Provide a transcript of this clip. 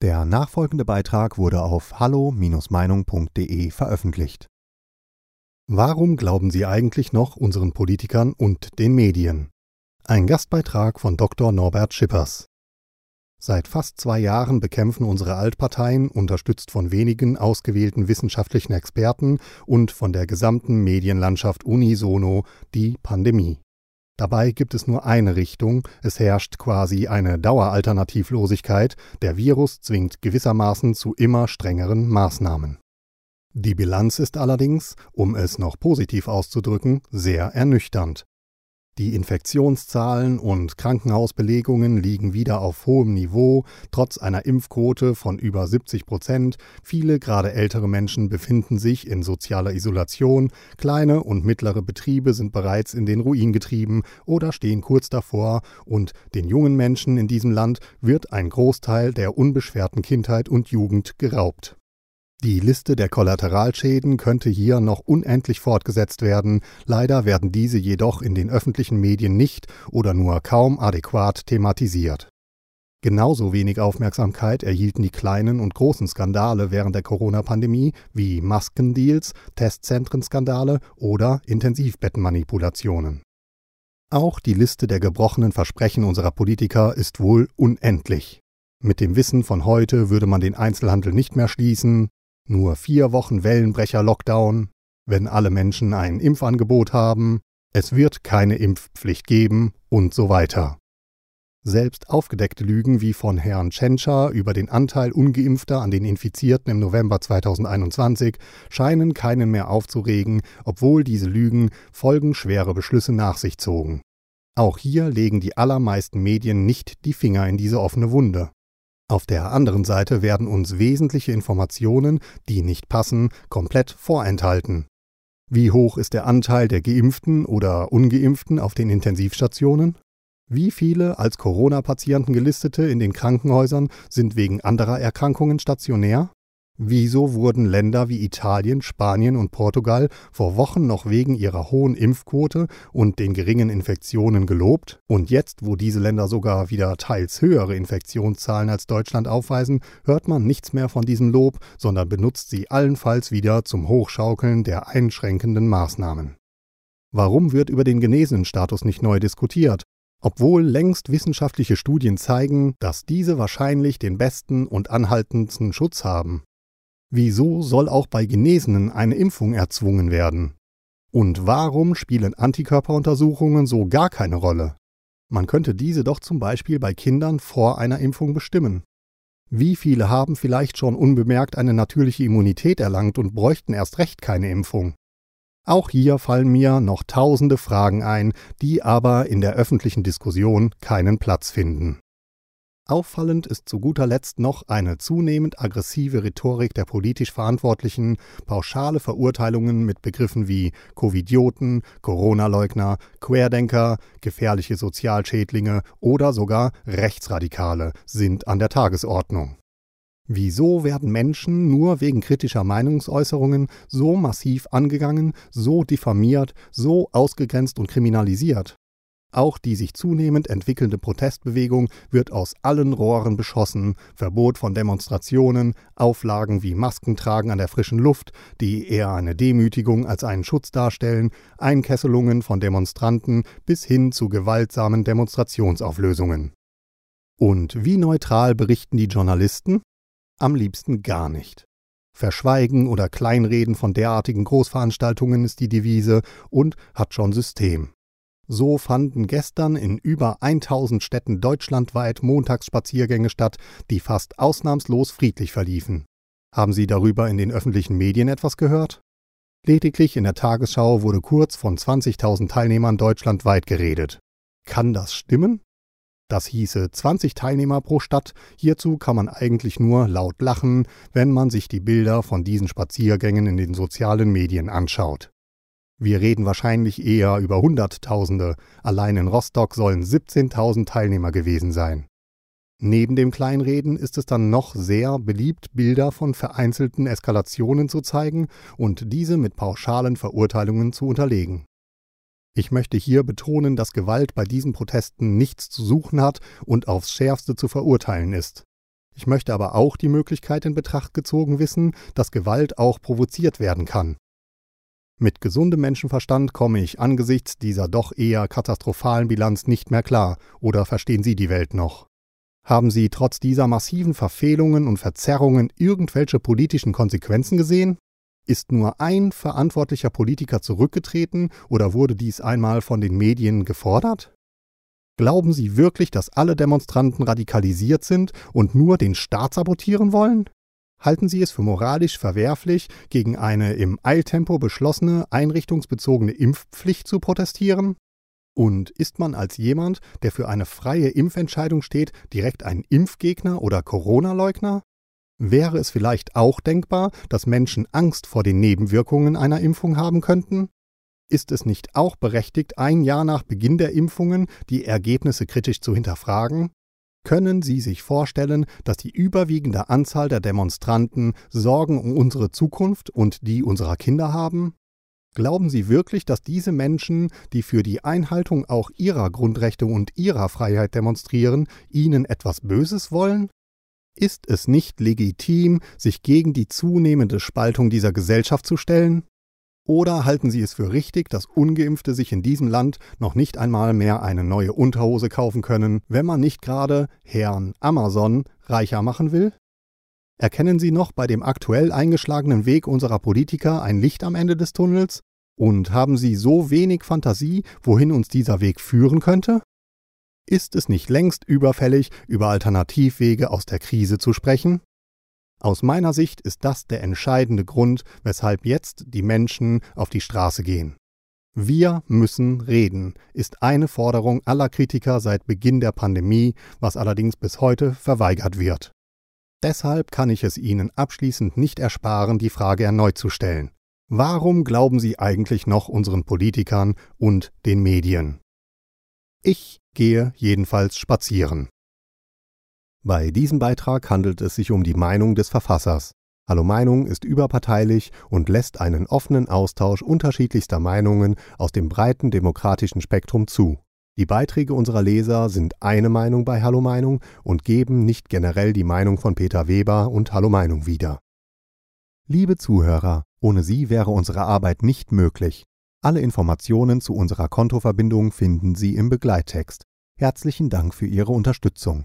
Der nachfolgende Beitrag wurde auf hallo-meinung.de veröffentlicht. Warum glauben Sie eigentlich noch unseren Politikern und den Medien? Ein Gastbeitrag von Dr. Norbert Schippers. Seit fast zwei Jahren bekämpfen unsere Altparteien, unterstützt von wenigen ausgewählten wissenschaftlichen Experten und von der gesamten Medienlandschaft unisono, die Pandemie. Dabei gibt es nur eine Richtung, es herrscht quasi eine Daueralternativlosigkeit, der Virus zwingt gewissermaßen zu immer strengeren Maßnahmen. Die Bilanz ist allerdings, um es noch positiv auszudrücken, sehr ernüchternd. Die Infektionszahlen und Krankenhausbelegungen liegen wieder auf hohem Niveau, trotz einer Impfquote von über 70 Prozent. Viele gerade ältere Menschen befinden sich in sozialer Isolation, kleine und mittlere Betriebe sind bereits in den Ruin getrieben oder stehen kurz davor, und den jungen Menschen in diesem Land wird ein Großteil der unbeschwerten Kindheit und Jugend geraubt. Die Liste der Kollateralschäden könnte hier noch unendlich fortgesetzt werden, leider werden diese jedoch in den öffentlichen Medien nicht oder nur kaum adäquat thematisiert. Genauso wenig Aufmerksamkeit erhielten die kleinen und großen Skandale während der Corona-Pandemie wie Maskendeals, Testzentrenskandale oder Intensivbettenmanipulationen. Auch die Liste der gebrochenen Versprechen unserer Politiker ist wohl unendlich. Mit dem Wissen von heute würde man den Einzelhandel nicht mehr schließen, nur vier Wochen Wellenbrecher-Lockdown, wenn alle Menschen ein Impfangebot haben, es wird keine Impfpflicht geben und so weiter. Selbst aufgedeckte Lügen wie von Herrn Tschentscher über den Anteil ungeimpfter an den Infizierten im November 2021 scheinen keinen mehr aufzuregen, obwohl diese Lügen folgenschwere Beschlüsse nach sich zogen. Auch hier legen die allermeisten Medien nicht die Finger in diese offene Wunde. Auf der anderen Seite werden uns wesentliche Informationen, die nicht passen, komplett vorenthalten. Wie hoch ist der Anteil der geimpften oder ungeimpften auf den Intensivstationen? Wie viele als Corona-Patienten gelistete in den Krankenhäusern sind wegen anderer Erkrankungen stationär? Wieso wurden Länder wie Italien, Spanien und Portugal vor Wochen noch wegen ihrer hohen Impfquote und den geringen Infektionen gelobt? Und jetzt, wo diese Länder sogar wieder teils höhere Infektionszahlen als Deutschland aufweisen, hört man nichts mehr von diesem Lob, sondern benutzt sie allenfalls wieder zum Hochschaukeln der einschränkenden Maßnahmen. Warum wird über den Genesenenstatus nicht neu diskutiert? Obwohl längst wissenschaftliche Studien zeigen, dass diese wahrscheinlich den besten und anhaltendsten Schutz haben. Wieso soll auch bei Genesenen eine Impfung erzwungen werden? Und warum spielen Antikörperuntersuchungen so gar keine Rolle? Man könnte diese doch zum Beispiel bei Kindern vor einer Impfung bestimmen. Wie viele haben vielleicht schon unbemerkt eine natürliche Immunität erlangt und bräuchten erst recht keine Impfung? Auch hier fallen mir noch tausende Fragen ein, die aber in der öffentlichen Diskussion keinen Platz finden. Auffallend ist zu guter Letzt noch eine zunehmend aggressive Rhetorik der politisch Verantwortlichen, pauschale Verurteilungen mit Begriffen wie Covidioten, Corona-Leugner, Querdenker, gefährliche Sozialschädlinge oder sogar Rechtsradikale sind an der Tagesordnung. Wieso werden Menschen nur wegen kritischer Meinungsäußerungen so massiv angegangen, so diffamiert, so ausgegrenzt und kriminalisiert? Auch die sich zunehmend entwickelnde Protestbewegung wird aus allen Rohren beschossen, Verbot von Demonstrationen, Auflagen wie Maskentragen an der frischen Luft, die eher eine Demütigung als einen Schutz darstellen, Einkesselungen von Demonstranten bis hin zu gewaltsamen Demonstrationsauflösungen. Und wie neutral berichten die Journalisten? Am liebsten gar nicht. Verschweigen oder Kleinreden von derartigen Großveranstaltungen ist die Devise und hat schon System. So fanden gestern in über 1000 Städten deutschlandweit Montagsspaziergänge statt, die fast ausnahmslos friedlich verliefen. Haben Sie darüber in den öffentlichen Medien etwas gehört? Lediglich in der Tagesschau wurde kurz von 20.000 Teilnehmern deutschlandweit geredet. Kann das stimmen? Das hieße 20 Teilnehmer pro Stadt. Hierzu kann man eigentlich nur laut lachen, wenn man sich die Bilder von diesen Spaziergängen in den sozialen Medien anschaut. Wir reden wahrscheinlich eher über Hunderttausende, allein in Rostock sollen 17.000 Teilnehmer gewesen sein. Neben dem Kleinreden ist es dann noch sehr beliebt, Bilder von vereinzelten Eskalationen zu zeigen und diese mit pauschalen Verurteilungen zu unterlegen. Ich möchte hier betonen, dass Gewalt bei diesen Protesten nichts zu suchen hat und aufs schärfste zu verurteilen ist. Ich möchte aber auch die Möglichkeit in Betracht gezogen wissen, dass Gewalt auch provoziert werden kann. Mit gesundem Menschenverstand komme ich angesichts dieser doch eher katastrophalen Bilanz nicht mehr klar, oder verstehen Sie die Welt noch? Haben Sie trotz dieser massiven Verfehlungen und Verzerrungen irgendwelche politischen Konsequenzen gesehen? Ist nur ein verantwortlicher Politiker zurückgetreten oder wurde dies einmal von den Medien gefordert? Glauben Sie wirklich, dass alle Demonstranten radikalisiert sind und nur den Staat sabotieren wollen? Halten Sie es für moralisch verwerflich, gegen eine im Eiltempo beschlossene einrichtungsbezogene Impfpflicht zu protestieren? Und ist man als jemand, der für eine freie Impfentscheidung steht, direkt ein Impfgegner oder Corona-Leugner? Wäre es vielleicht auch denkbar, dass Menschen Angst vor den Nebenwirkungen einer Impfung haben könnten? Ist es nicht auch berechtigt, ein Jahr nach Beginn der Impfungen die Ergebnisse kritisch zu hinterfragen? Können Sie sich vorstellen, dass die überwiegende Anzahl der Demonstranten Sorgen um unsere Zukunft und die unserer Kinder haben? Glauben Sie wirklich, dass diese Menschen, die für die Einhaltung auch ihrer Grundrechte und ihrer Freiheit demonstrieren, Ihnen etwas Böses wollen? Ist es nicht legitim, sich gegen die zunehmende Spaltung dieser Gesellschaft zu stellen? Oder halten Sie es für richtig, dass ungeimpfte sich in diesem Land noch nicht einmal mehr eine neue Unterhose kaufen können, wenn man nicht gerade Herrn Amazon reicher machen will? Erkennen Sie noch bei dem aktuell eingeschlagenen Weg unserer Politiker ein Licht am Ende des Tunnels? Und haben Sie so wenig Fantasie, wohin uns dieser Weg führen könnte? Ist es nicht längst überfällig, über Alternativwege aus der Krise zu sprechen? Aus meiner Sicht ist das der entscheidende Grund, weshalb jetzt die Menschen auf die Straße gehen. Wir müssen reden, ist eine Forderung aller Kritiker seit Beginn der Pandemie, was allerdings bis heute verweigert wird. Deshalb kann ich es Ihnen abschließend nicht ersparen, die Frage erneut zu stellen. Warum glauben Sie eigentlich noch unseren Politikern und den Medien? Ich gehe jedenfalls spazieren. Bei diesem Beitrag handelt es sich um die Meinung des Verfassers. Hallo Meinung ist überparteilich und lässt einen offenen Austausch unterschiedlichster Meinungen aus dem breiten demokratischen Spektrum zu. Die Beiträge unserer Leser sind eine Meinung bei Hallo Meinung und geben nicht generell die Meinung von Peter Weber und Hallo Meinung wieder. Liebe Zuhörer, ohne Sie wäre unsere Arbeit nicht möglich. Alle Informationen zu unserer Kontoverbindung finden Sie im Begleittext. Herzlichen Dank für Ihre Unterstützung.